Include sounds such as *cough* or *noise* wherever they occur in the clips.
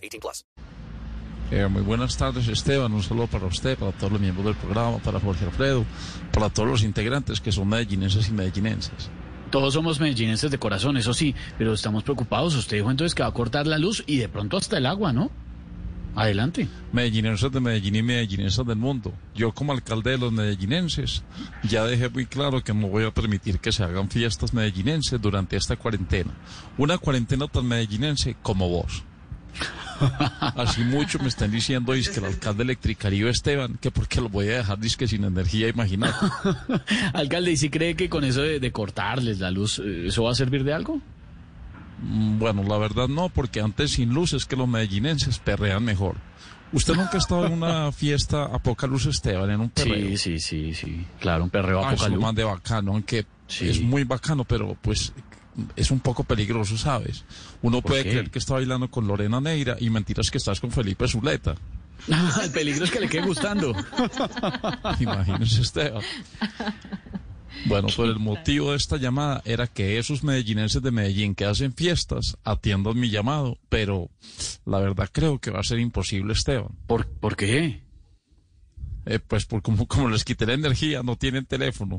18 plus. Eh, muy buenas tardes, Esteban. Un saludo para usted, para todos los miembros del programa, para Jorge Alfredo, para todos los integrantes que son medellinenses y medellinenses. Todos somos medellinenses de corazón, eso sí, pero estamos preocupados. Usted dijo entonces que va a cortar la luz y de pronto hasta el agua, ¿no? Adelante. Medellinenses de Medellín y medellinenses del mundo. Yo como alcalde de los medellinenses ya dejé muy claro que no voy a permitir que se hagan fiestas medellinenses durante esta cuarentena. Una cuarentena tan medellinense como vos. Así mucho me están diciendo es que el alcalde electricario Esteban, que porque lo voy a dejar disque sin energía, imaginar. *laughs* Alcalde, ¿y si cree que con eso de, de cortarles la luz, eh, eso va a servir de algo? Mm, Bueno, la verdad no, porque antes sin luz es que los medellinenses perrean mejor. ¿Usted nunca ha estado en una *laughs* fiesta a poca luz, Esteban, en un perreo? Sí, sí, sí, sí. Claro, un perreo a Ah, es poca lo luz. más de bacano, aunque Sí. es muy bacano, pero pues es un poco peligroso, ¿sabes? Uno ¿Por puede qué? creer que está bailando con Lorena Neira y mentiras que estás con Felipe Zuleta. El peligro es que le quede gustando. *laughs* Imagínese Esteban. Bueno, pues el motivo de esta llamada era que esos medellinenses de Medellín que hacen fiestas atiendan mi llamado, pero la verdad creo que va a ser imposible, Esteban. ¿Por, ¿por qué? Eh, pues por como, como les quité la energía, no tienen teléfono.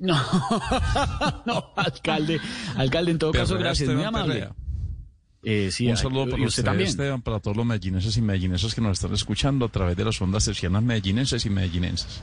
No, *laughs* no, alcalde. Alcalde, en todo caso, gracias, muy Esteban, amable. perrea. Eh, sí, Un saludo para usted, también. Esteban, para todos los medellinenses y medellinenses que nos están escuchando a través de las ondas tercianas medellinenses y medellinenses.